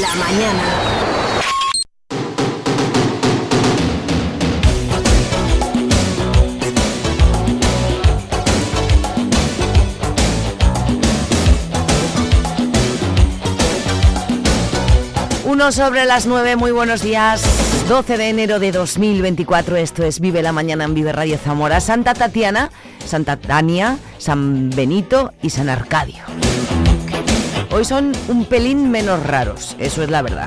la mañana. Uno sobre las nueve, muy buenos días. 12 de enero de 2024, esto es Vive la Mañana en Vive Radio Zamora. Santa Tatiana, Santa Tania, San Benito y San Arcadio. Hoy son un pelín menos raros, eso es la verdad.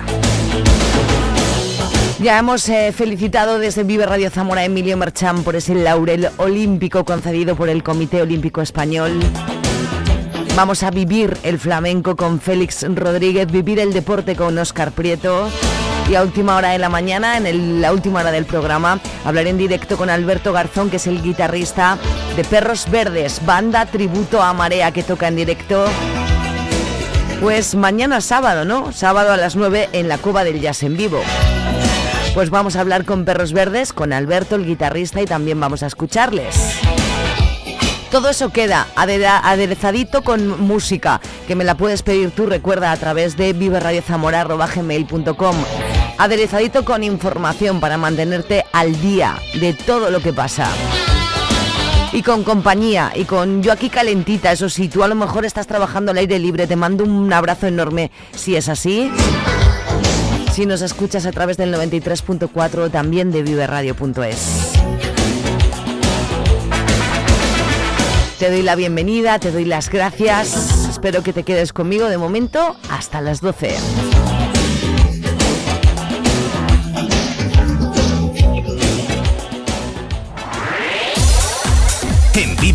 Ya hemos eh, felicitado desde Vive Radio Zamora a Emilio Merchán por ese laurel olímpico concedido por el Comité Olímpico Español. Vamos a vivir el flamenco con Félix Rodríguez, vivir el deporte con Óscar Prieto. Y a última hora de la mañana, en la última hora del programa, hablaré en directo con Alberto Garzón, que es el guitarrista de Perros Verdes, banda tributo a Marea que toca en directo. Pues mañana sábado, ¿no? Sábado a las 9 en la Cuba del Jazz en vivo. Pues vamos a hablar con Perros Verdes, con Alberto, el guitarrista, y también vamos a escucharles. Todo eso queda aderezadito con música, que me la puedes pedir tú, recuerda, a través de viverradiozamora.gmail.com. Aderezadito con información para mantenerte al día de todo lo que pasa. Y con compañía, y con yo aquí calentita, eso sí, tú a lo mejor estás trabajando al aire libre, te mando un abrazo enorme si es así. Si nos escuchas a través del 93.4 también de viverradio.es. Te doy la bienvenida, te doy las gracias. Espero que te quedes conmigo de momento hasta las 12.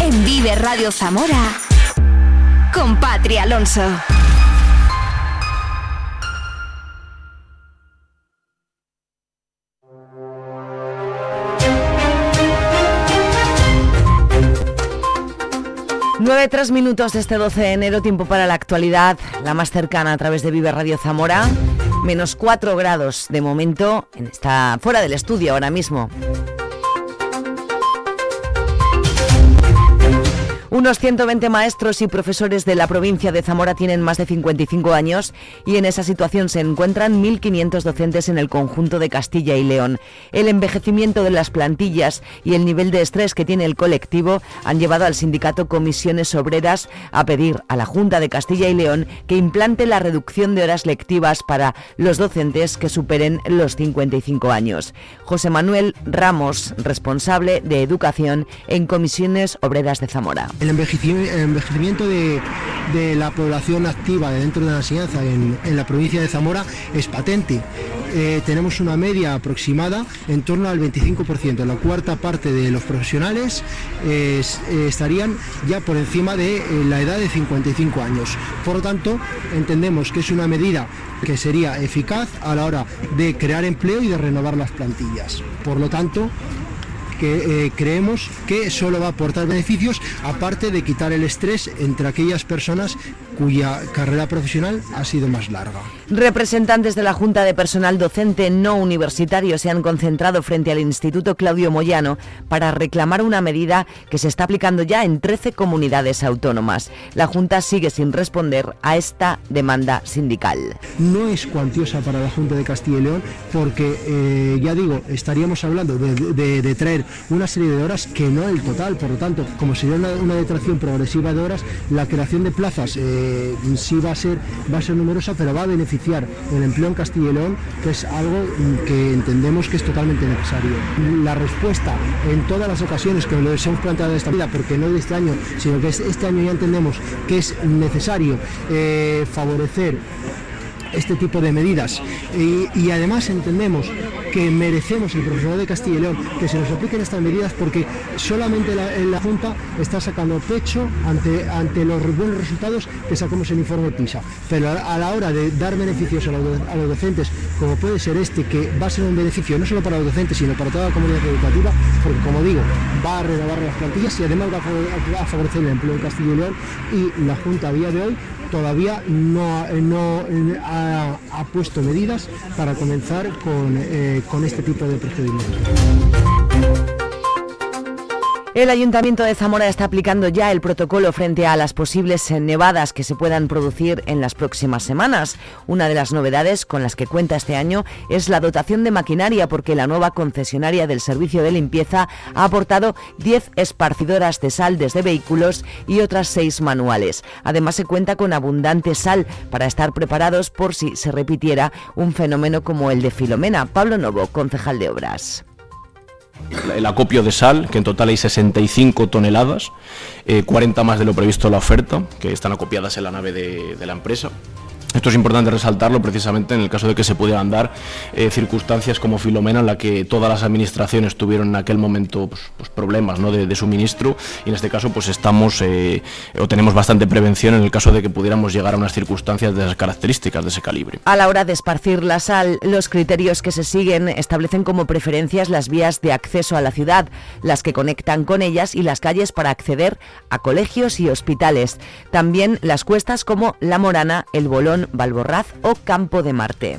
en Vive Radio Zamora con Patri Alonso. Nueve, tres minutos de este 12 de enero, tiempo para la actualidad, la más cercana a través de Vive Radio Zamora. Menos 4 grados de momento, en está fuera del estudio ahora mismo. Unos 120 maestros y profesores de la provincia de Zamora tienen más de 55 años y en esa situación se encuentran 1.500 docentes en el conjunto de Castilla y León. El envejecimiento de las plantillas y el nivel de estrés que tiene el colectivo han llevado al sindicato Comisiones Obreras a pedir a la Junta de Castilla y León que implante la reducción de horas lectivas para los docentes que superen los 55 años. José Manuel Ramos, responsable de Educación en Comisiones Obreras de Zamora. El envejecimiento de, la población activa de dentro de la enseñanza en, la provincia de Zamora es patente. Eh, tenemos una media aproximada en torno al 25%. La cuarta parte de los profesionales eh, eh, estarían ya por encima de la edad de 55 años. Por lo tanto, entendemos que es una medida que sería eficaz a la hora de crear empleo y de renovar las plantillas. Por lo tanto, que eh, creemos que solo va a aportar beneficios, aparte de quitar el estrés entre aquellas personas cuya carrera profesional ha sido más larga. Representantes de la Junta de Personal Docente No Universitario se han concentrado frente al Instituto Claudio Moyano para reclamar una medida que se está aplicando ya en 13 comunidades autónomas. La Junta sigue sin responder a esta demanda sindical. No es cuantiosa para la Junta de Castilla y León porque, eh, ya digo, estaríamos hablando de, de- de traer una serie de horas que no el total. Por lo tanto, como sería una, una detracción progresiva de horas, la creación de plazas eh, eh, sí va a ser va a ser numerosa, pero va a beneficiar el empleo en Castilla y León, que es algo que entendemos que es totalmente necesario. La respuesta en todas las ocasiones que lo hemos planteado de esta vida, porque no de este año, sino que este año ya entendemos que es necesario eh, favorecer este tipo de medidas. Y, además entendemos que merecemos el profesorado de Castilla y León que se nos apliquen estas medidas porque solamente la, Junta está sacando pecho ante, ante los buenos resultados que sacamos el informe PISA. Pero a, la hora de dar beneficios a los, docentes, como puede ser este, que va a ser un beneficio no solo para los docentes, sino para toda la comunidad educativa, porque como digo, va a renovar las plantillas y además va a favorecer el empleo en Castilla y León y la Junta a día de hoy todavía no, no ha, puesto medidas para comenzar con, eh, con este tipo de procedimientos. El Ayuntamiento de Zamora está aplicando ya el protocolo frente a las posibles nevadas que se puedan producir en las próximas semanas. Una de las novedades con las que cuenta este año es la dotación de maquinaria porque la nueva concesionaria del servicio de limpieza ha aportado 10 esparcidoras de sal desde vehículos y otras 6 manuales. Además se cuenta con abundante sal para estar preparados por si se repitiera un fenómeno como el de Filomena. Pablo Novo, concejal de Obras el acopio de sal, que en total hay 65 toneladas, 40 eh, más de lo previsto en la oferta, que están acopiadas en la nave de la empresa. Esto es importante resaltarlo precisamente en el caso de que se pudieran dar eh, circunstancias como Filomena, en la que todas las administraciones tuvieron en aquel momento pues, pues problemas ¿no? de, suministro y en este caso pues estamos eh, o tenemos bastante prevención en el caso de que pudiéramos llegar a unas circunstancias de esas características, de ese calibre. A la hora de esparcir la sal, los criterios que se siguen establecen como preferencias las vías de acceso a la ciudad, las que conectan con ellas y las calles para acceder a colegios y hospitales. También las cuestas como La Morana, El Bolón, Valborraz o Campo de Marte.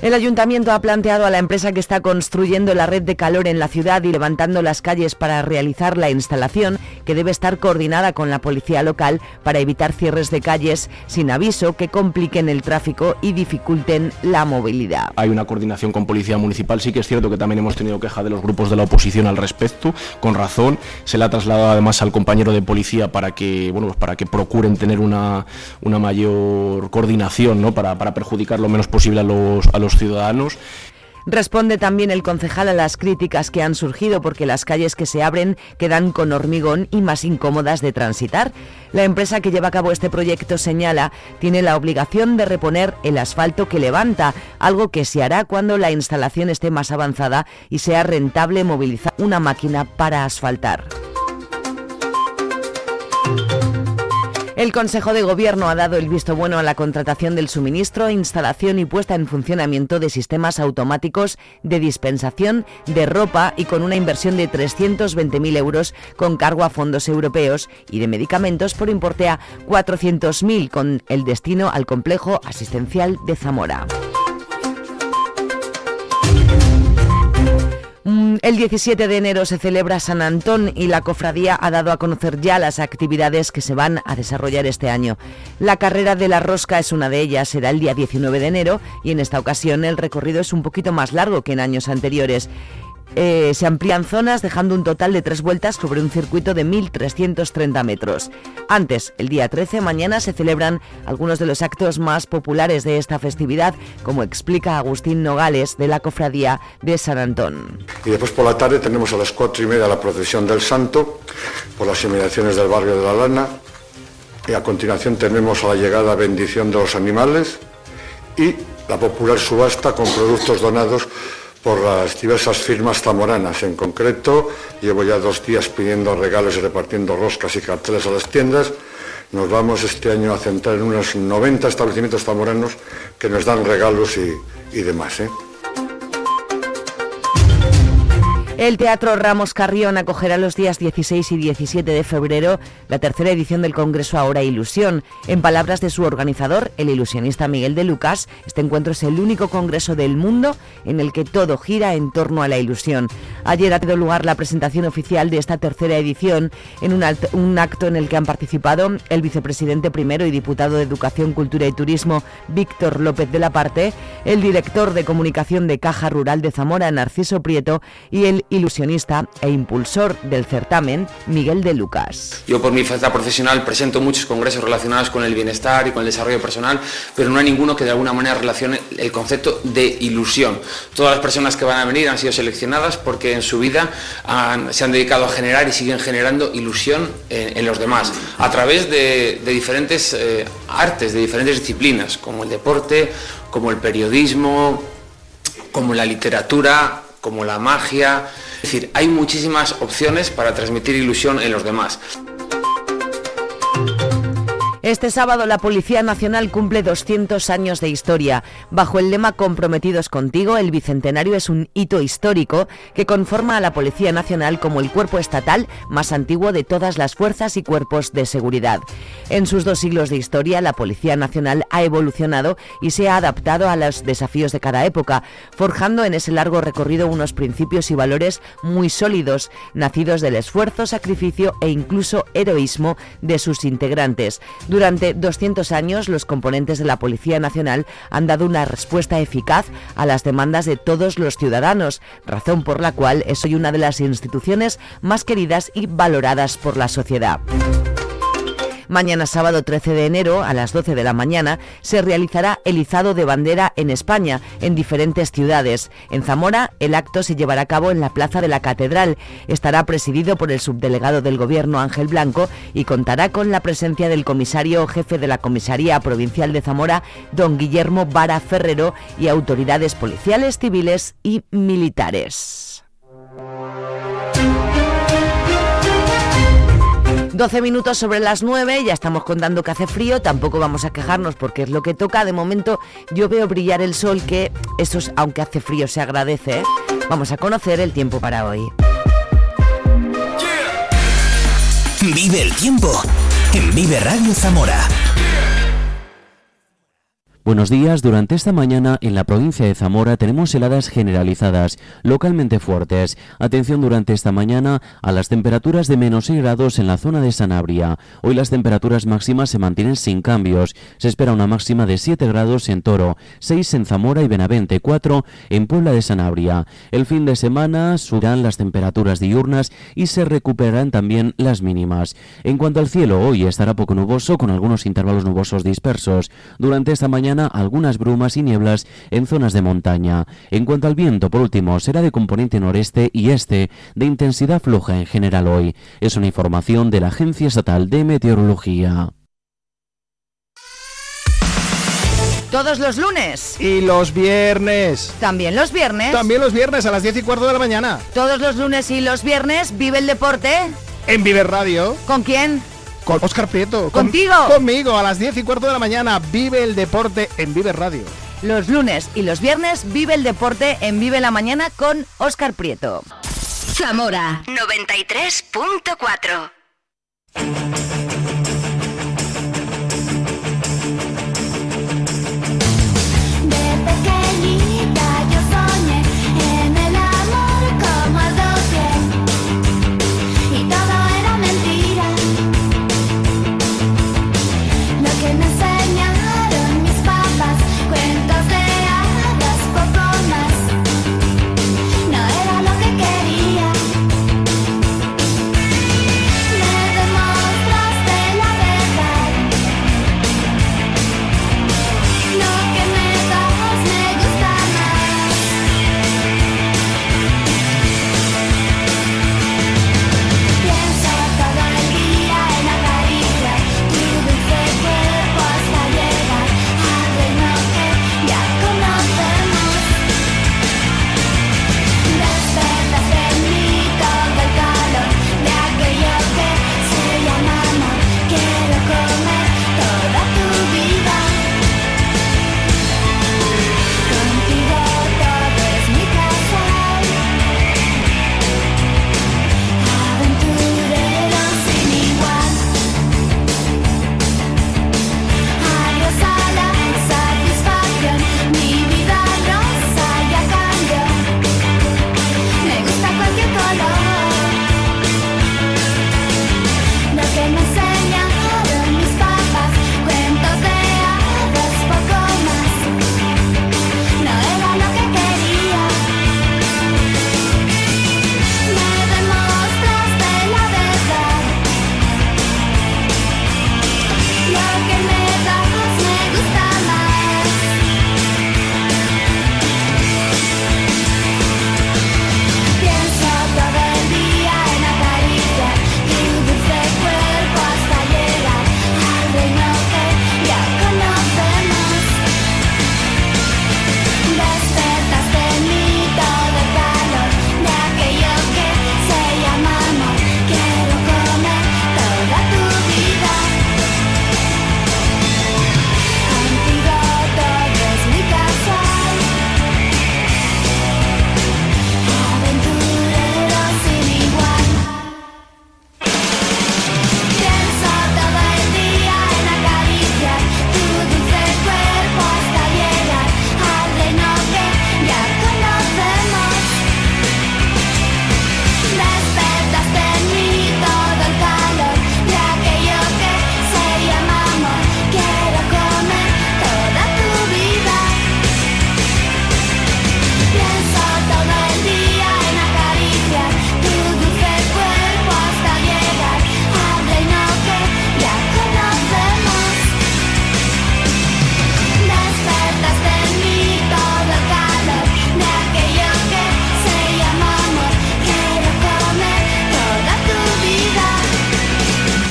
El ayuntamiento ha planteado a la empresa que está construyendo la red de calor en la ciudad y levantando las calles para realizar la instalación, que debe estar coordinada con la policía local para evitar cierres de calles sin aviso que compliquen el tráfico y dificulten la movilidad. Hay una coordinación con policía municipal, sí que es cierto que también hemos tenido queja de los grupos de la oposición al respecto, con razón. Se le ha trasladado además al compañero de policía para que, bueno, pues para que procuren tener una, una mayor coordinación, ¿no? para, para perjudicar lo menos posible a los, a los ciudadanos. Responde también el concejal a las críticas que han surgido porque las calles que se abren quedan con hormigón y más incómodas de transitar. La empresa que lleva a cabo este proyecto señala tiene la obligación de reponer el asfalto que levanta, algo que se hará cuando la instalación esté más avanzada y sea rentable movilizar una máquina para asfaltar. El Consejo de Gobierno ha dado el visto bueno a la contratación del suministro, instalación y puesta en funcionamiento de sistemas automáticos de dispensación de ropa y con una inversión de 320.000 euros con cargo a fondos europeos y de medicamentos por importe a 400.000 con el destino al complejo asistencial de Zamora. El 17 de enero se celebra San Antón y la cofradía ha dado a conocer ya las actividades que se van a desarrollar este año. La carrera de la rosca es una de ellas, será el día 19 de enero y en esta ocasión el recorrido es un poquito más largo que en años anteriores. Eh, se amplían zonas dejando un total de tres vueltas sobre un circuito de 1.330 metros. Antes, el día 13, mañana se celebran algunos de los actos más populares de esta festividad, como explica Agustín Nogales de la Cofradía de San Antón. Y después por la tarde tenemos a las cuatro y media la procesión del Santo por las inmediaciones del barrio de la Lana. Y a continuación tenemos a la llegada bendición de los animales y la popular subasta con productos donados por las diversas firmas zamoranas. En concreto, llevo ya dos días pidiendo regalos y repartiendo roscas y carteles a las tiendas. Nos vamos este año a centrar en unos 90 establecimientos zamoranos que nos dan regalos y, y demás. ¿eh? El Teatro Ramos Carrión acogerá los días 16 y 17 de febrero la tercera edición del Congreso Ahora Ilusión. En palabras de su organizador, el ilusionista Miguel de Lucas, este encuentro es el único congreso del mundo en el que todo gira en torno a la ilusión. Ayer ha tenido lugar la presentación oficial de esta tercera edición en un, un acto en el que han participado el vicepresidente primero y diputado de Educación, Cultura y Turismo, Víctor López de la Parte, el director de comunicación de Caja Rural de Zamora, Narciso Prieto, y el ilusionista e impulsor del certamen, Miguel de Lucas. Yo por mi faceta profesional presento muchos congresos relacionados con el bienestar y con el desarrollo personal, pero no hay ninguno que de alguna manera relacione el concepto de ilusión. Todas las personas que van a venir han sido seleccionadas porque en su vida se han dedicado a generar y siguen generando ilusión en, los demás, a través de, diferentes eh, artes, de diferentes disciplinas, como el deporte, como el periodismo, como la literatura, como la magia. Es decir, hay muchísimas opciones para transmitir ilusión en los demás. Este sábado la Policía Nacional cumple 200 años de historia. Bajo el lema Comprometidos contigo, el Bicentenario es un hito histórico que conforma a la Policía Nacional como el cuerpo estatal más antiguo de todas las fuerzas y cuerpos de seguridad. En sus dos siglos de historia, la Policía Nacional ha evolucionado y se ha adaptado a los desafíos de cada época, forjando en ese largo recorrido unos principios y valores muy sólidos, nacidos del esfuerzo, sacrificio e incluso heroísmo de sus integrantes. 200 años, los componentes de la Policía Nacional han dado una respuesta eficaz a las demandas de todos los ciudadanos, razón por la cual es hoy una de las instituciones más queridas y valoradas por la sociedad. Mañana sábado 13 de enero a las 12 de la mañana se realizará el izado de bandera en España, en diferentes ciudades. En Zamora el acto se llevará a cabo en la Plaza de la Catedral. Estará presidido por el subdelegado del Gobierno Ángel Blanco y contará con la presencia del comisario jefe de la Comisaría Provincial de Zamora, don Guillermo Vara Ferrero, y autoridades policiales, civiles y militares. 12 minutos sobre las 9, ya estamos contando que hace frío, tampoco vamos a quejarnos porque es lo que toca. De momento yo veo brillar el sol, que eso, aunque hace frío, se agradece. Vamos a conocer el tiempo para hoy. Vive el tiempo en Vive Radio Zamora. Buenos días, durante esta mañana en la provincia de Zamora tenemos heladas generalizadas, localmente fuertes. Atención durante esta mañana a las temperaturas de menos 6 grados en la zona de Sanabria. Hoy las temperaturas máximas se mantienen sin cambios. Se espera una máxima de 7 grados en Toro, 6 en Zamora y Benavente, 4 en Puebla de Sanabria. El fin de semana subirán las temperaturas diurnas y se recuperarán también las mínimas. En cuanto al cielo, hoy estará poco nuboso con algunos intervalos nubosos dispersos. Durante esta mañana algunas brumas y nieblas en zonas de montaña. En cuanto al viento, por último, será de componente noreste y este, de intensidad floja en general hoy. Es una información de la Agencia Estatal de Meteorología. Todos los lunes. Y los viernes. También los viernes. También los viernes a las 10 y cuarto de la mañana. Todos los lunes y los viernes vive el deporte. En Vive Radio. ¿Con quién? Con Oscar Prieto. ¿Contigo? conmigo, a las 10 y cuarto de la mañana. Vive el deporte en Vive Radio. Los lunes y los viernes vive el deporte en Vive la Mañana con Oscar Prieto. Zamora 93.4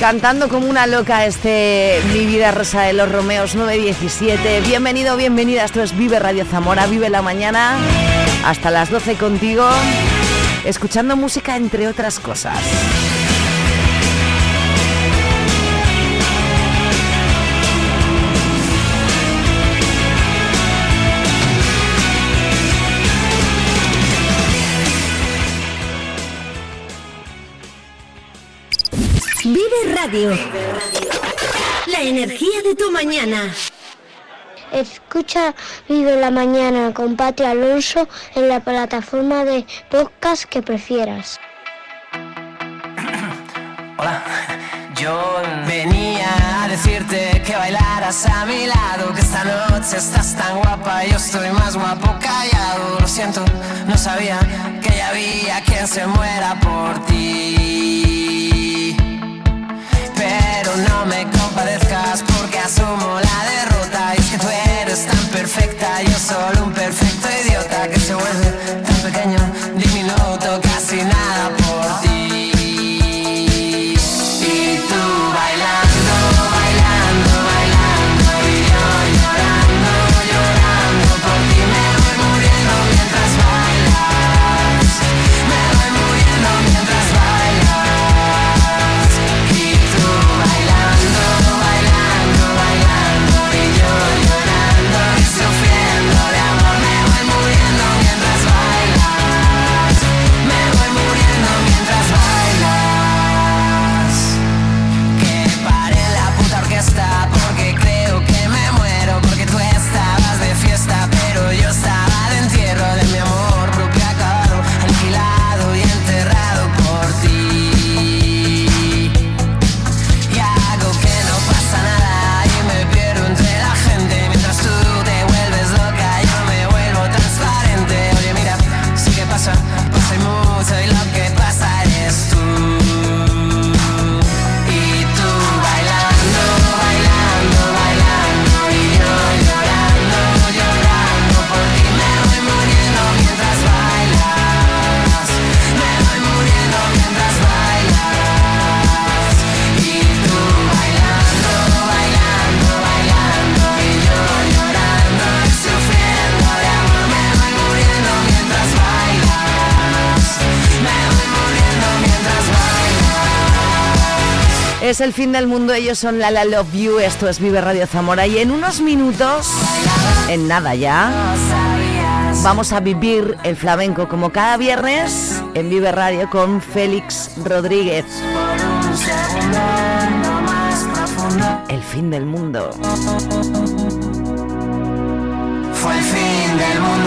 Cantando como una loca este Mi vida rosa de los Romeos 917. Bienvenido, bienvenida. Esto es Vive Radio Zamora. Vive la mañana hasta las 12 contigo. Escuchando música entre otras cosas. Vive Radio. La energía de tu mañana. Escucha Vive la Mañana con Pati Alonso en la plataforma de podcast que prefieras. Hola, yo venía a decirte que bailaras a mi lado, que esta noche estás tan guapa, yo estoy más guapo callado. Lo siento, no sabía que ya había quien se muera por ti. Pero no me compadezcas porque asumo la derrota. Y es que tú eres tan perfecta, yo solo un perfecto Es el fin del mundo, ellos son La La Love You, esto es Vive Radio Zamora y en unos minutos, en nada ya, vamos a vivir el flamenco como cada viernes en Vive Radio con Félix Rodríguez. El fin del mundo. Fue el fin del mundo.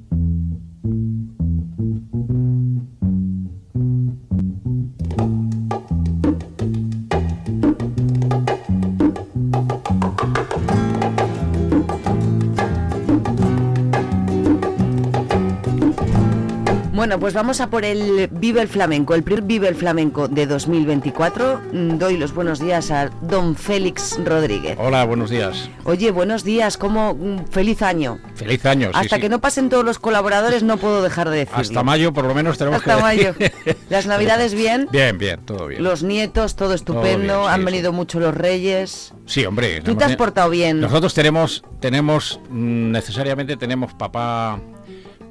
Bueno, pues vamos a por el Vive el Flamenco, el primer Vive el Flamenco de 2024. Mm, Doy los buenos días a don Félix Rodríguez. Hola, buenos días. Oye, buenos días, ¿cómo? Mm, Feliz año. Feliz año. sí, Hasta sí. que no pasen todos los colaboradores no puedo dejar de decirlo. Hasta mayo por lo menos tenemos Hasta que mayo. decir. Las navidades bien. Bien, bien, todo bien. Los nietos, todo estupendo. bien, sí, Han venido mucho los reyes. Sí, hombre. Tú te has portado bien. Nosotros tenemos, tenemos mm, necesariamente tenemos papá,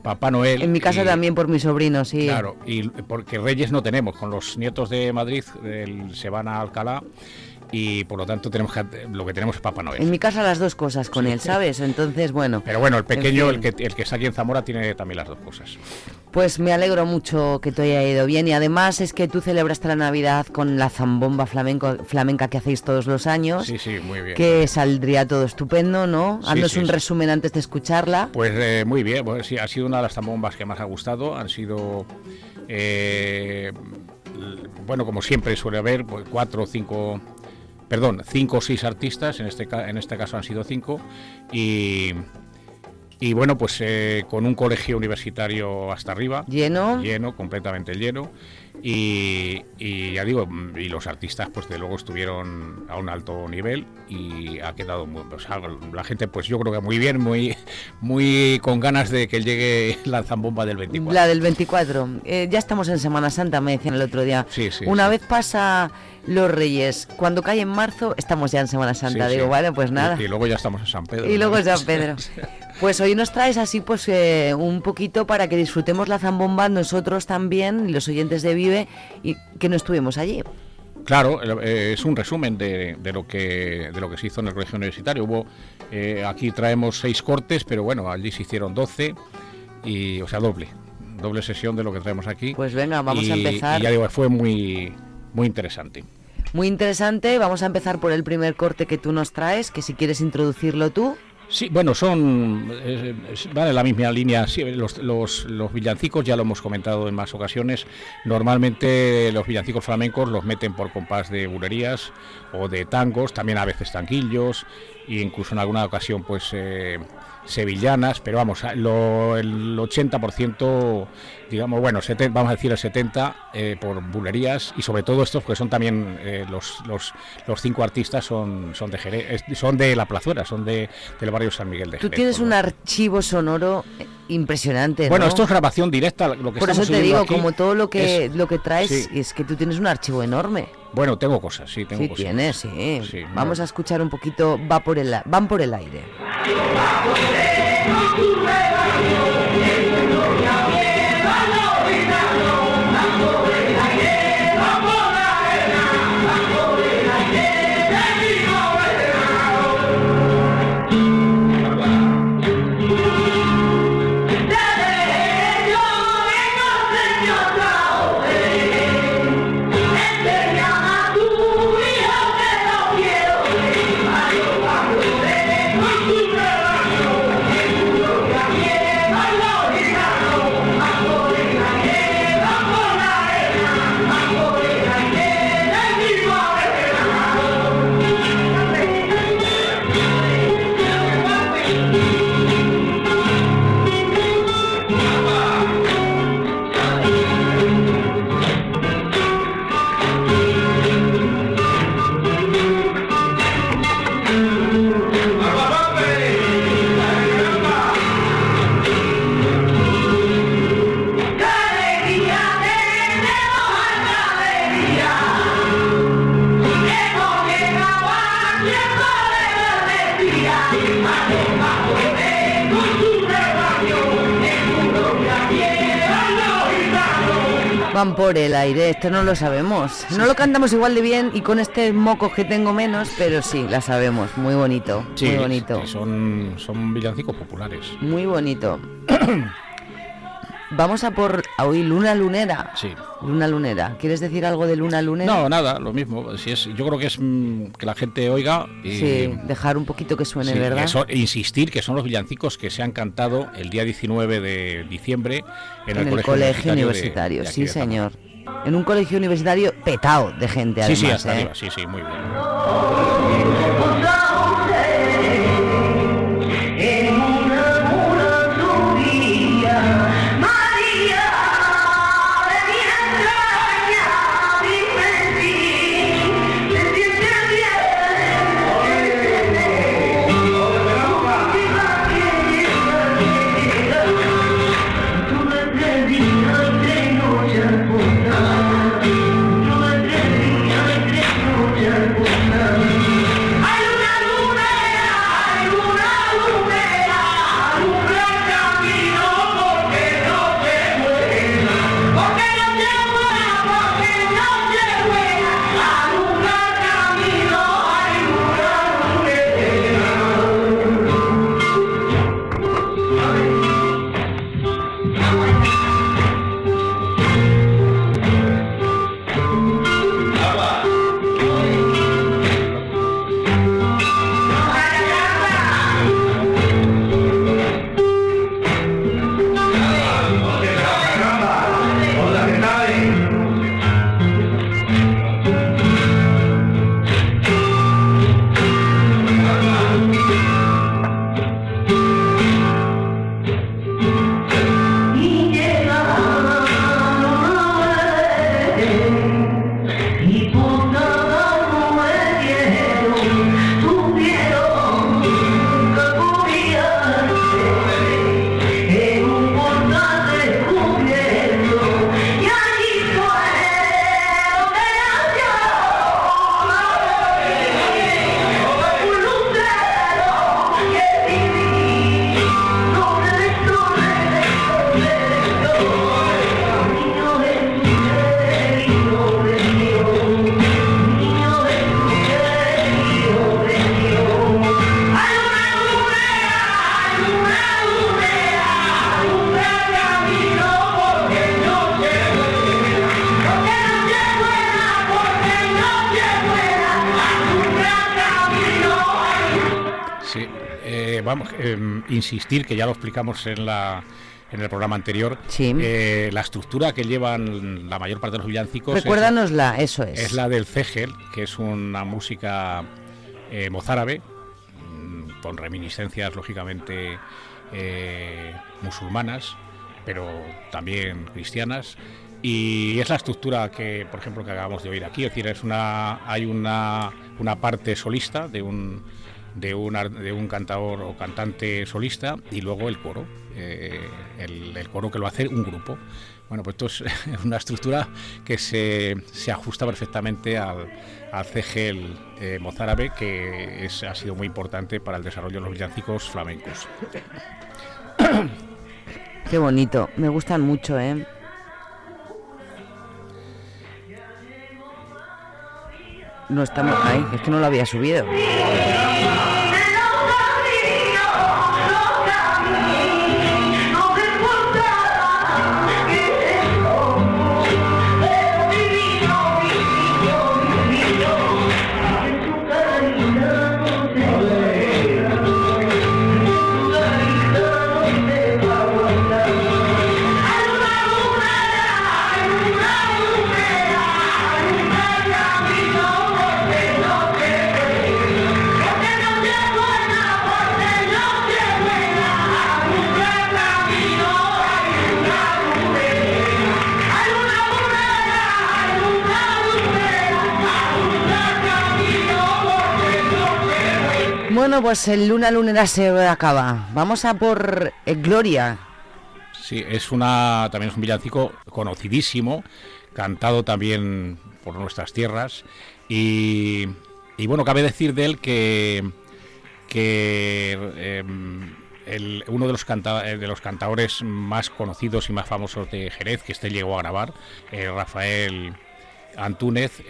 papá Noel. En mi casa y- también por mi sobrino, sí. Claro, y porque Reyes no tenemos, con los nietos de Madrid el- se van a Alcalá y por lo tanto tenemos que, lo que tenemos es Papá Noel. En mi casa las dos cosas con él, ¿sabes? Entonces, bueno. Pero bueno, el pequeño, el que, el que está aquí en Zamora, tiene también las dos cosas. Pues me alegro mucho que te haya ido bien y además es que tú celebraste la Navidad con la zambomba flamenco, flamenca que hacéis todos los años. Sí, sí, muy bien. Que saldría todo estupendo, ¿no? Haznos un resumen antes de escucharla. Pues eh, muy bien, pues, sí, ha sido una de las zambombas que más ha gustado. Han sido eh, bueno, como siempre suele haber, pues cuatro o cinco, perdón, cinco o seis artistas, en este, en este caso han sido cinco, y, y bueno, pues eh, con un colegio universitario hasta arriba. Lleno. Lleno, completamente lleno. Y, ya digo, y los artistas pues de luego estuvieron a un alto nivel y ha quedado muy, la gente pues yo creo que muy bien, muy muy con ganas de que llegue la zambomba del 24. La del 24. Eh, ya estamos en Semana Santa, me decían el otro día. Sí, sí, Una vez pasa los Reyes, cuando cae en marzo estamos ya en Semana Santa. Digo, vale, pues nada. Y, luego ya estamos en San Pedro. Y luego en San Pedro. Pues hoy nos traes así pues eh, un poquito para que disfrutemos la zambomba nosotros también, los oyentes de Vive, y que no estuvimos allí. Claro, eh, es un resumen de, lo que de lo que se hizo en el colegio universitario. Hubo eh, aquí traemos seis cortes, pero bueno, allí se hicieron doce y o sea doble, doble sesión de lo que traemos aquí. Pues venga, vamos a empezar. Y ya digo, fue muy muy interesante. Muy interesante. Vamos a empezar por el primer corte que tú nos traes, que si quieres introducirlo tú. Sí, bueno, son vale la misma línea. Sí, los, los, los, villancicos ya lo hemos comentado en más ocasiones. Normalmente los villancicos flamencos los meten por compás de bulerías o de tangos, también a veces tanquillos e incluso en alguna ocasión pues eh, sevillanas, pero vamos, lo, el 80%, digamos, bueno, vamos a decir el 70% eh, por bulerías y sobre todo estos, que son también eh, los, los, los, cinco artistas son, son de Jerez, son de La Plazuela, son de, del barrio San Miguel de Jerez. Tú tienes un archivo sonoro impresionante. Bueno, esto es grabación directa, lo que Por eso te digo, como todo lo que, lo que traes, es que tú tienes un archivo enorme. Bueno, tengo cosas, sí, tengo sí, cosas. Tienes, sí. sí Vamos a escuchar un poquito, va por el, van por el aire. Aire, esto no lo sabemos. No lo cantamos igual de bien y con este moco que tengo menos, pero sí, la sabemos. Muy bonito, muy bonito. son, son villancicos populares. Muy bonito. Vamos a por hoy Luna Lunera. Sí. Luna Lunera. ¿Quieres decir algo de Luna Lunera? No, nada, lo mismo. Si es, yo creo que es mm, que la gente oiga y sí, dejar un poquito que suene, ¿verdad? insistir que son los villancicos que se han cantado el día 19 de diciembre en, el, colegio, universitario. sí, señor. En un colegio universitario petado de gente, además. Sí, sí, hasta ¿eh? arriba, sí, sí, muy bien. Insistir, que ya lo explicamos en la en el programa anterior, eh, la estructura que llevan la mayor parte de los villancicos. Recuérdanosla, eso es. Es la del cegel, que es una música eh, mozárabe, mm, con reminiscencias lógicamente eh, musulmanas, pero también cristianas. Y es la estructura que, por ejemplo, que acabamos de oír aquí. Es decir, es una, hay una, una parte solista de un, de un, de un cantador o cantante solista y luego el coro, eh, el, coro que lo hace un grupo. Bueno, pues esto es una estructura que se, se ajusta perfectamente al, al CGL eh, mozárabe, que es, ha sido muy importante para el desarrollo de los villancicos flamencos. Qué bonito, me gustan mucho, ¿eh? No estamos. ahí, es que no lo había subido. Pues el Luna Lunera se acaba. Vamos a por eh, Gloria. Sí, es una también es un villancico conocidísimo, cantado también por nuestras tierras y, bueno, cabe decir de él que que em, uno de los, canta, eh, de los cantadores más conocidos y más famosos de Jerez, que este llegó a grabar, eh, Rafael Antúnez,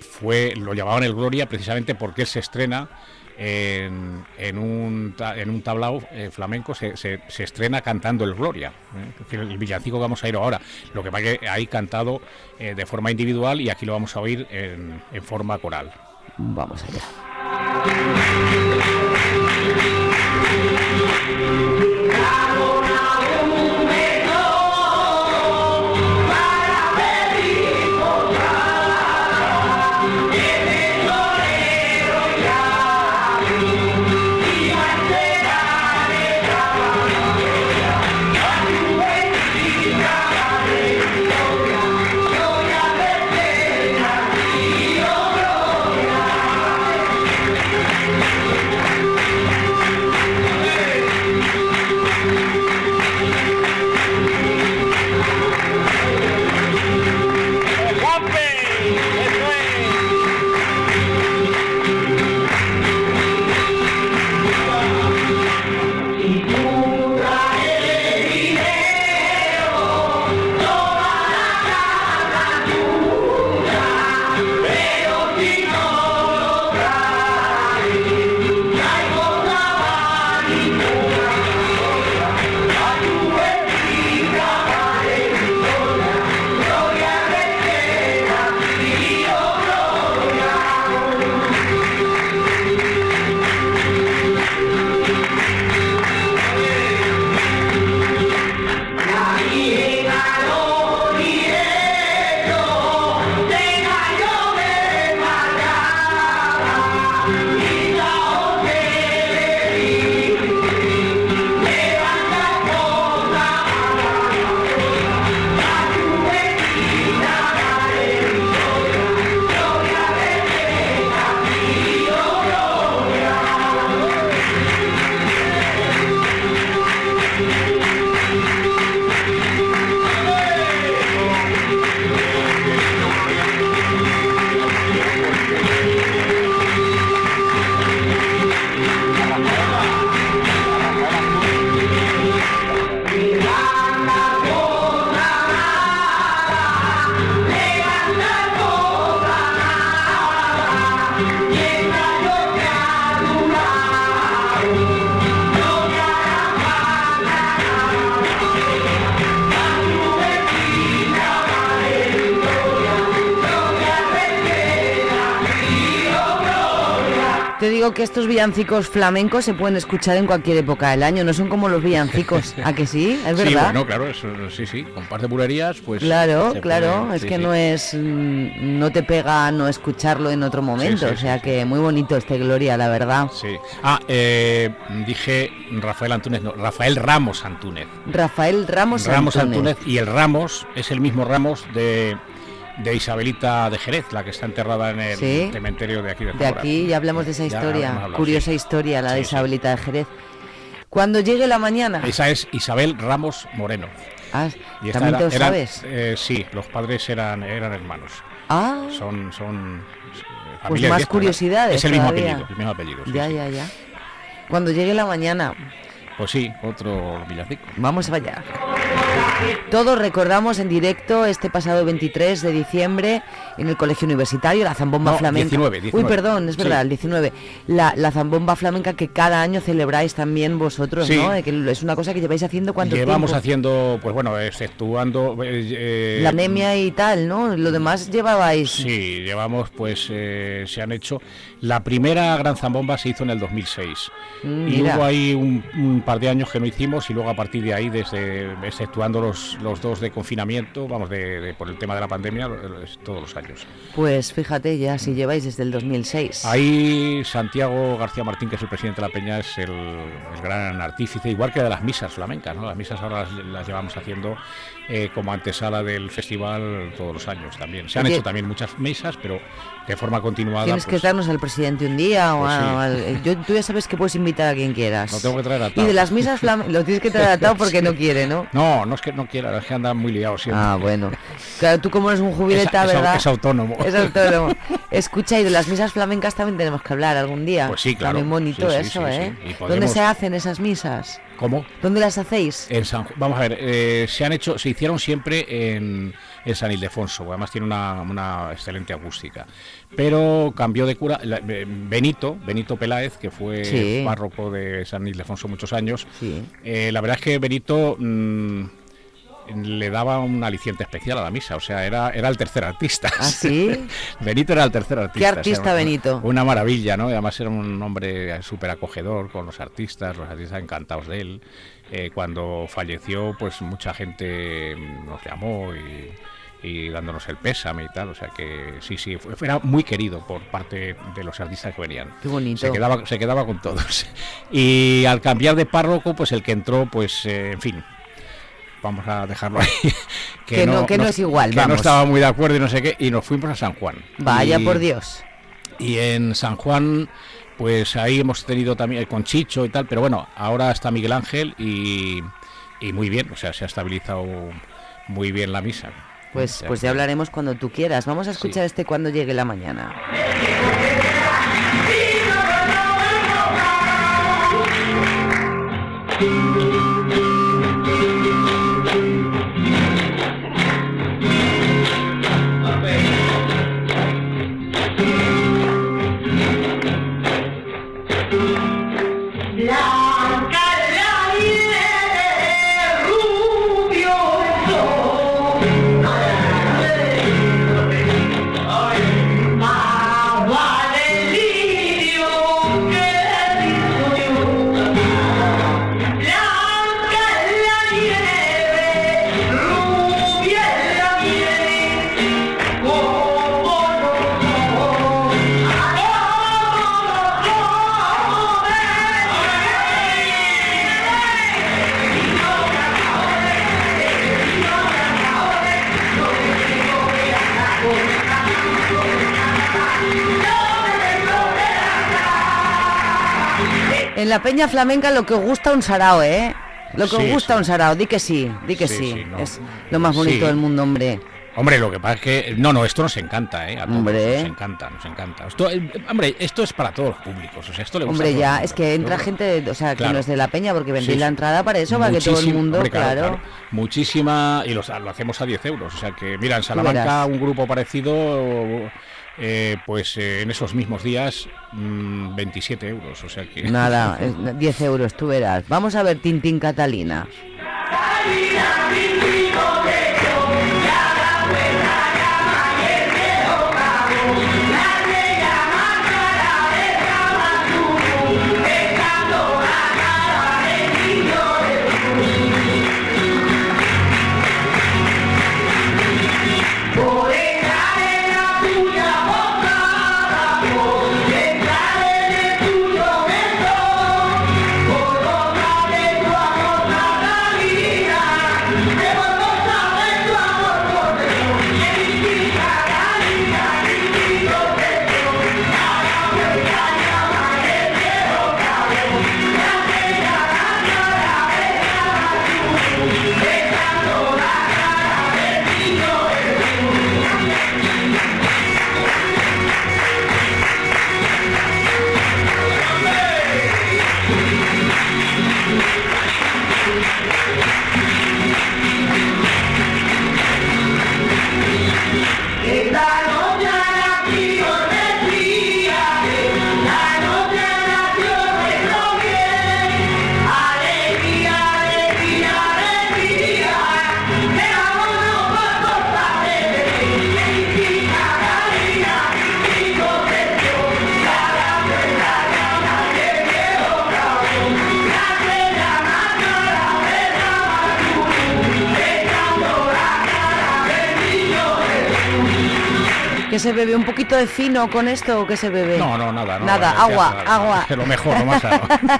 fue, lo llamaban el Gloria precisamente porque él se estrena en, en, un, en un tablao eh, flamenco se, se, estrena cantando el Gloria, ¿eh? el villancico que vamos a ir ahora. Lo que pasa es que hay cantado eh, de forma individual y aquí lo vamos a oír en, en forma coral. Vamos allá. Estos villancicos flamencos se pueden escuchar en cualquier época del año, no son como los villancicos, ¿a que sí? ¿Es verdad? Sí, bueno, claro, eso, sí, sí, con par de bulerías, pues... Claro, claro, es que no es... Mm, no te pega no escucharlo en otro momento, o sea que muy bonito este Gloria, la verdad. Sí. Ah, eh, dije Rafael Antúnez, no, Rafael Ramos Antúnez. Rafael Ramos, Ramos Antúnez. Y el Ramos es el mismo Ramos de de Isabelita de Jerez, la que está enterrada en el cementerio de aquí de De aquí ya hablamos de esa historia, curiosa historia, la de Isabelita de Jerez. Cuando llegue la mañana. Esa es Isabel Ramos Moreno. Ah, ¿también te lo sabes? Eh, sí, los padres eran, eran hermanos. Ah. Son, son eh, pues más curiosidades. Es el mismo apellido, el mismo apellido. ya, ya, ya. Cuando llegue la mañana. Pues sí, otro villancico. Vamos allá. Todos recordamos en directo este pasado 23 de diciembre en el Colegio Universitario la zambomba flamenca. 19, Uy, perdón, es verdad, el 19. La, la, zambomba flamenca que cada año celebráis también vosotros, ¿no? que es una cosa que lleváis haciendo cuánto Llevamos haciendo, pues bueno, exceptuando... Eh, eh, la anemia y tal, ¿no? Lo demás llevabais... Sí, llevamos, pues eh, se han hecho... La primera gran zambomba se hizo en el 2006. Mm, y hubo ahí un, par de años que no hicimos y luego a partir de ahí, desde exceptuando los, los dos de confinamiento, vamos, de, por el tema de la pandemia, todos los años. Pues fíjate ya, si lleváis desde el 2006. Ahí Santiago García Martín, que es el presidente de la Peña, es el, gran artífice, igual que de las misas flamencas, ¿no? Las misas ahora las, llevamos haciendo eh, como antesala del festival todos los años también. Se han hecho también muchas mesas, pero de forma continuada. Tienes que pues darnos al presidente un día o pues yo, tú ya sabes que puedes invitar a quien quieras. Lo tengo que traer atado. Y de las misas lo tienes que traer atado porque no quiere, ¿no? No, no es que no quiera, es que anda muy liado siempre. Ah, bueno. Claro, tú como eres un jubileta, ¿verdad? Es, autónomo. Es autónomo. Escucha, y de las misas flamencas también tenemos que hablar algún día. Pues sí, claro. También bonito eso, ¿eh? ¿Dónde se hacen esas misas? ¿Cómo? ¿Dónde las hacéis? En San, vamos a ver, eh, se han hecho, se hicieron siempre en, en San Ildefonso, además tiene una, una, excelente acústica. Pero cambió de cura, eh, Benito, Benito Peláez, que fue párroco de San Ildefonso muchos años, eh, la verdad es que Benito... Mm, le daba un aliciente especial a la misa, o sea, era, era el tercer artista. ¿Ah, sí? Benito era el tercer artista. ¿Qué artista Benito? Una maravilla, ¿no? además era un hombre súper acogedor con los artistas, los artistas encantados de él. Eh, cuando falleció, pues mucha gente nos llamó y, dándonos el pésame y tal, o sea que sí, sí, fue, era muy querido por parte de los artistas que venían. Qué bonito. Se quedaba, se quedaba con todos. Y al cambiar de párroco, pues el que entró, pues, eh, en fin, vamos a dejarlo ahí. Que, no, que no, es igual. Que no estaba muy de acuerdo y no sé qué, y nos fuimos a San Juan. Vaya por Dios. Y en San Juan, pues ahí hemos tenido también con Chicho y tal, pero bueno, ahora está Miguel Ángel y, y muy bien, o sea, se ha estabilizado muy bien la misa. Pues, pues ya hablaremos cuando tú quieras. Vamos a escuchar este cuando llegue la mañana. La peña flamenca lo que os gusta un sarao, ¿eh? Lo que os gusta un sarao, di que sí, di que sí. Es lo más bonito del mundo, hombre. Hombre, lo que pasa es que. No, no, esto nos encanta, ¿eh? A todos hombre. Nos encanta, nos encanta. Esto, eh, hombre, esto es para todos los públicos. O sea, esto le gusta Hombre, ya, es que entra gente, o sea, que no es de la peña, porque vendéis la entrada para eso, para que todo el mundo, claro, Muchísima. Y lo hacemos a 10 euros. O sea que, mira, en Salamanca, un grupo parecido eh, pues eh, en esos mismos días 27 mm, euros, o sea que... Nada, 10 euros, tú verás. Vamos a ver Tintín Catalina. ¿Qué se bebe? ¿Un poquito de fino con esto o qué se bebe? No, no, nada. No, Nada, agua, agua. Lo mejor, lo más sano.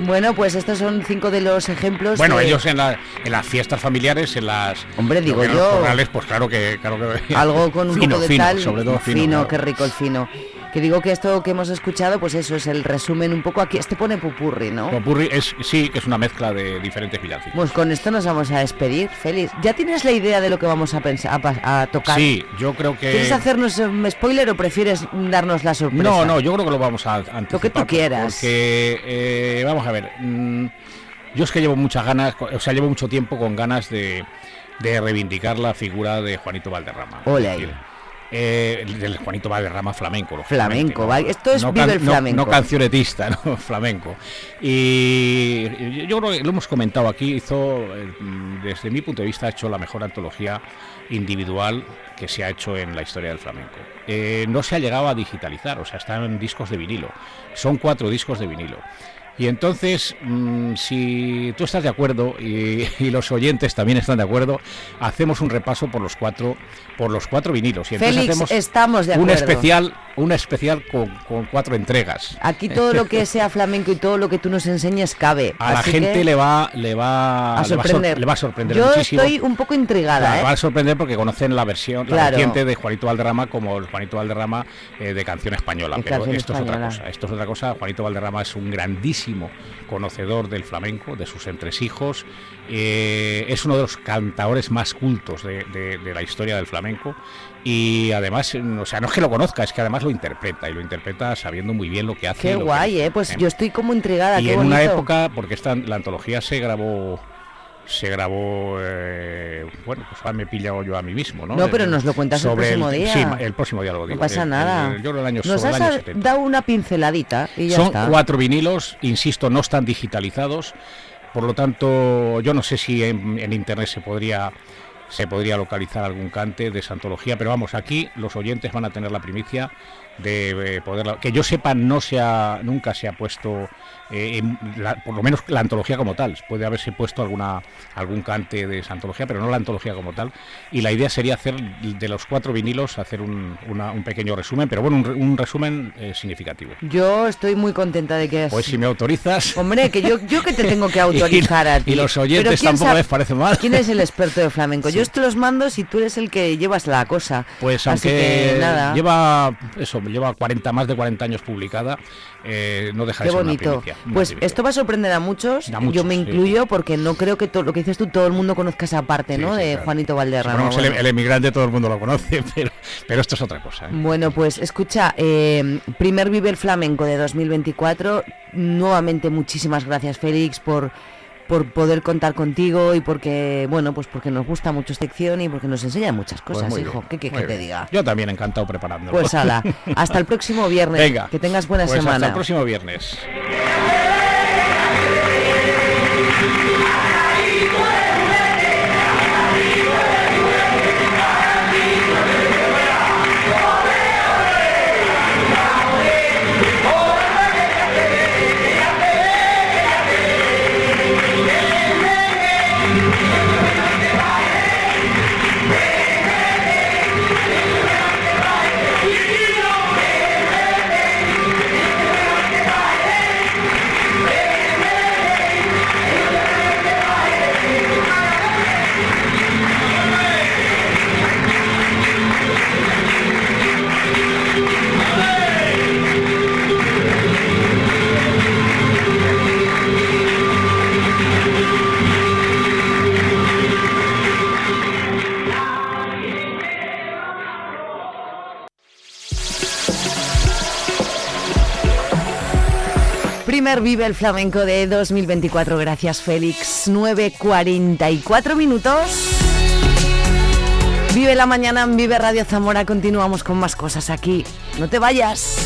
Bueno, pues estos son cinco de los ejemplos. Bueno, ellos en, la- en las fiestas familiares, en las... Hombre, digo que yo. corrales, pues claro que... Claro que algo con un fino, poco de fino, tal. sobre todo fino. claro. qué rico el fino. Que digo que esto que hemos escuchado, pues eso es el resumen un poco aquí. Este pone pupurri, ¿no? Popurrí es, sí, que es una mezcla de diferentes villancicos. Pues con esto nos vamos a despedir, Félix. ¿Ya tienes la idea de lo que vamos a pensar, a, tocar? Sí, yo creo que... ¿Quieres hacernos un spoiler o prefieres darnos la sorpresa? No, no, yo creo que lo vamos a anticipar. Lo que tú quieras. Porque, eh, vamos a ver, mm, yo es que llevo muchas ganas, o sea, llevo mucho tiempo con ganas de, de reivindicar la figura de Juanito Valderrama. Decir, eh, el Juanito Valderrama flamenco. Flamenco, ¿no? esto es no vive el flamenco. No, cancionetista, no, flamenco. Y yo creo que lo hemos comentado aquí, hizo, eh, desde mi punto de vista, ha hecho la mejor antología individual que se ha hecho en la historia del flamenco. Eh, no se ha llegado a digitalizar, o sea, están en discos de vinilo. Son cuatro discos de vinilo. Y entonces, mm, si tú estás de acuerdo y, y los oyentes también están de acuerdo, hacemos un repaso por los cuatro, por los cuatro vinilos. Y entonces Félix, hacemos estamos de un acuerdo. especial, un especial con, con cuatro entregas. Aquí todo lo que sea flamenco y todo lo que tú nos enseñes cabe. A la gente le va, le va, a le va sor- sorprender. le va a sorprender Yo muchísimo. estoy un poco intrigada, Claro, ¿eh? Va a sorprender porque conocen la versión, la Claro. vertiente de Juanito Valderrama como el Juanito Valderrama eh, de canción española. De pero canción esto es otra cosa. Esto es otra cosa. Juanito Valderrama es un grandísimo conocedor del flamenco, de sus entresijos. eh, es uno de los cantadores más cultos de, de- de la historia del flamenco. Y además, eh, o sea, no es que lo conozca, es que además lo interpreta y lo interpreta sabiendo muy bien lo que hace. Qué que guay, ¿eh? Pues ¿eh? yo estoy como intrigada, y qué en bonito. una época, porque esta, la antología se grabó, se grabó, eh, bueno, pues ahora me he pillado yo a mí mismo, ¿no? No, pero nos lo cuentas el próximo día. Sí, el próximo día lo digo. No pasa El- nada. el- yo el año, Nos has año 70. dado una pinceladita y ya Son está. cuatro vinilos, insisto, no están digitalizados, por lo tanto, yo no sé si en, en internet se podría se podría localizar algún cante de esa antología, pero vamos, aquí los oyentes van a tener la primicia de eh, poderla. Que yo sepa, no se ha, nunca se ha puesto, eh, en la- por lo menos la antología como tal. Puede haberse puesto alguna algún cante de esa antología, pero no la antología como tal. Y la idea sería hacer de los cuatro vinilos, hacer un, una- un pequeño resumen, pero bueno, un, un resumen eh, significativo. Yo estoy muy contenta de que... Pues si me autorizas. Hombre, que yo, yo que te tengo que autorizar a ti. Y los oyentes ¿quién tampoco sabe- les parece mal. ¿Quién es el experto de flamenco? Yo esto los mando si tú eres el que llevas la cosa. Pues Así aunque que nada. lleva eso, lleva 40 más de 40 años publicada, eh, no deja Qué de ser una bonito. primicia, una Pues primicia. esto va a sorprender a muchos. A muchos, Yo me sí. incluyo porque no creo que todo lo que dices tú todo el mundo conozca esa parte, ¿no? de Juanito Valderrama. Bueno, el, el emigrante todo el mundo lo conoce, pero, pero esto es otra cosa. ¿eh? Bueno, pues escucha, eh, primer Vive el Flamenco de 2024. Nuevamente muchísimas gracias, Félix, por por poder contar contigo y porque, bueno, pues porque nos gusta mucho esta sección y porque nos enseña muchas Pues cosas, hijo. ¿Qué quieres que te diga? Yo también encantado preparándolo. Pues ala, hasta el próximo viernes. Venga. Que tengas buena Pues semana. Hasta el próximo viernes. Vive el Flamenco de 2024. Gracias, Félix. 9.44 minutos. Vive la mañana en Vive Radio Zamora. Continuamos con más cosas aquí. No te vayas.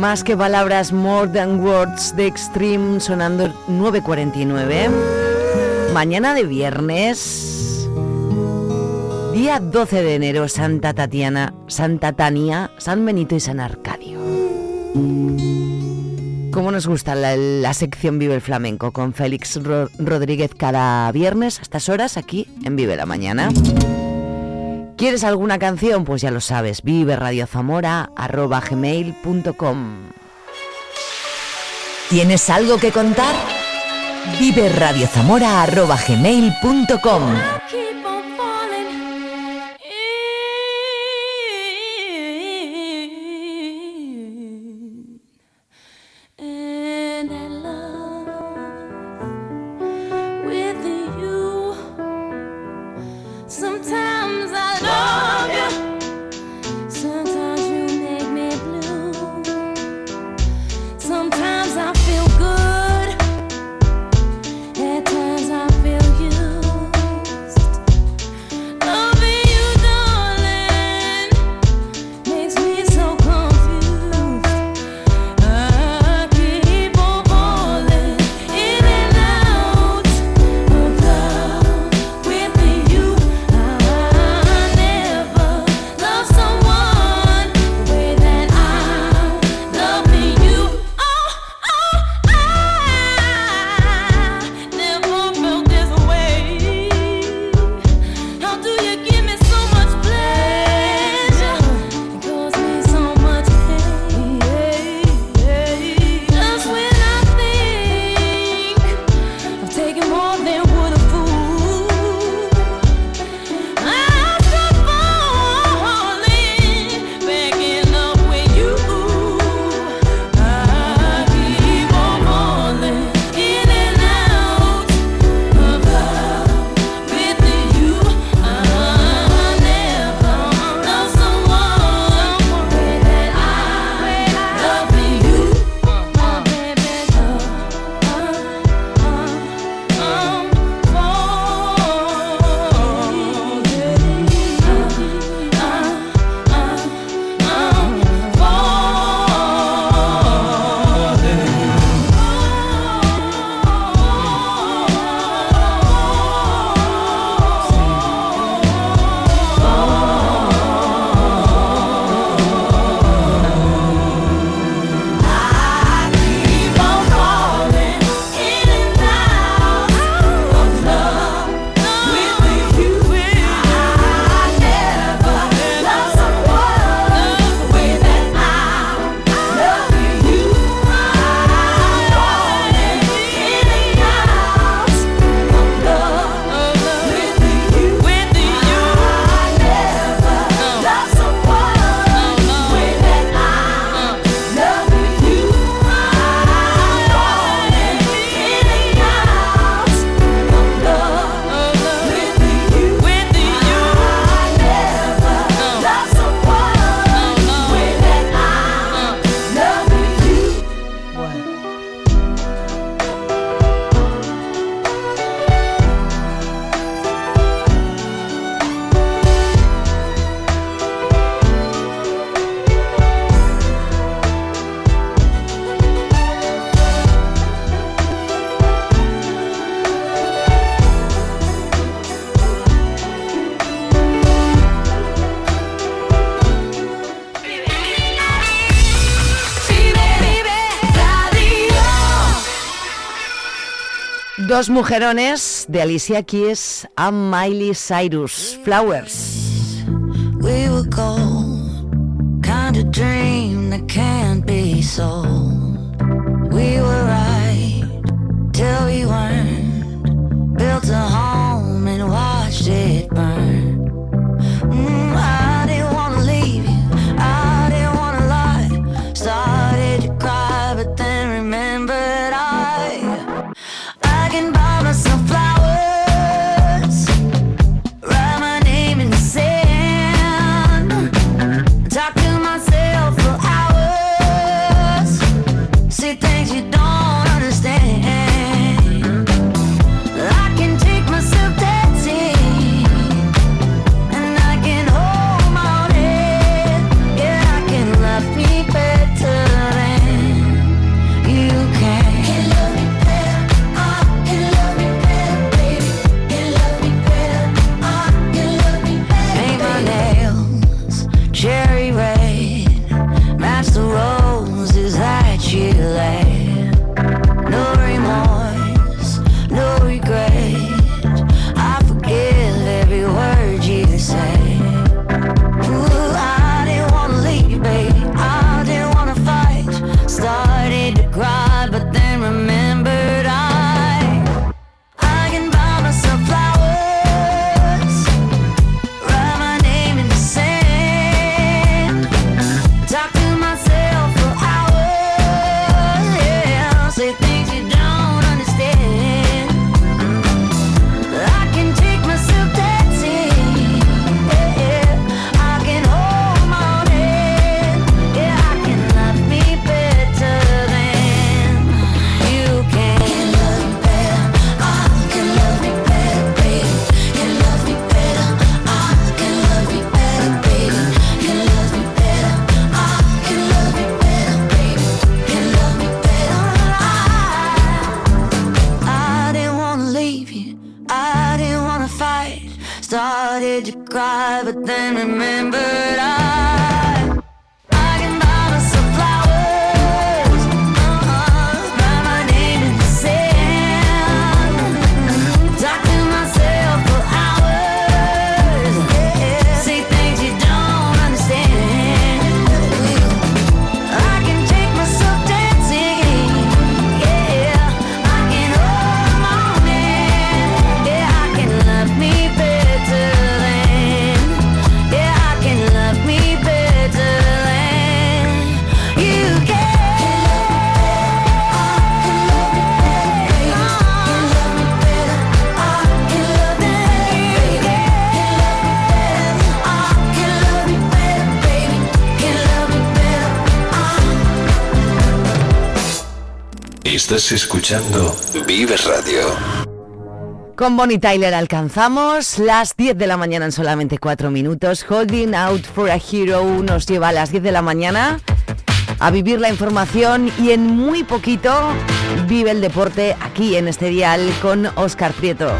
Más que palabras, More Than Words de Extreme sonando 9.49. Mañana de viernes, día 12 de enero, Santa Tatiana, Santa Tania, San Benito y San Arcadio. ¿Cómo nos gusta la, sección Vive el Flamenco con Félix Rodríguez cada viernes a estas horas aquí en Vive la Mañana? ¿Quieres alguna canción? Pues ya lo sabes, vive gmail.com ¿Tienes algo que contar? Vive Dos mujerones de Alicia Keys and Miley Cyrus, Flowers. We were gold, kind of dream that can't be sold. We were right till we weren't, built a home and watched it. Estás escuchando Vives Radio. Con Bonnie Tyler alcanzamos las 10 de la mañana en solamente 4 minutos. Holding Out for a Hero nos lleva a las 10 de la mañana a vivir la información y en muy poquito vive el deporte aquí en este dial con Oscar Prieto.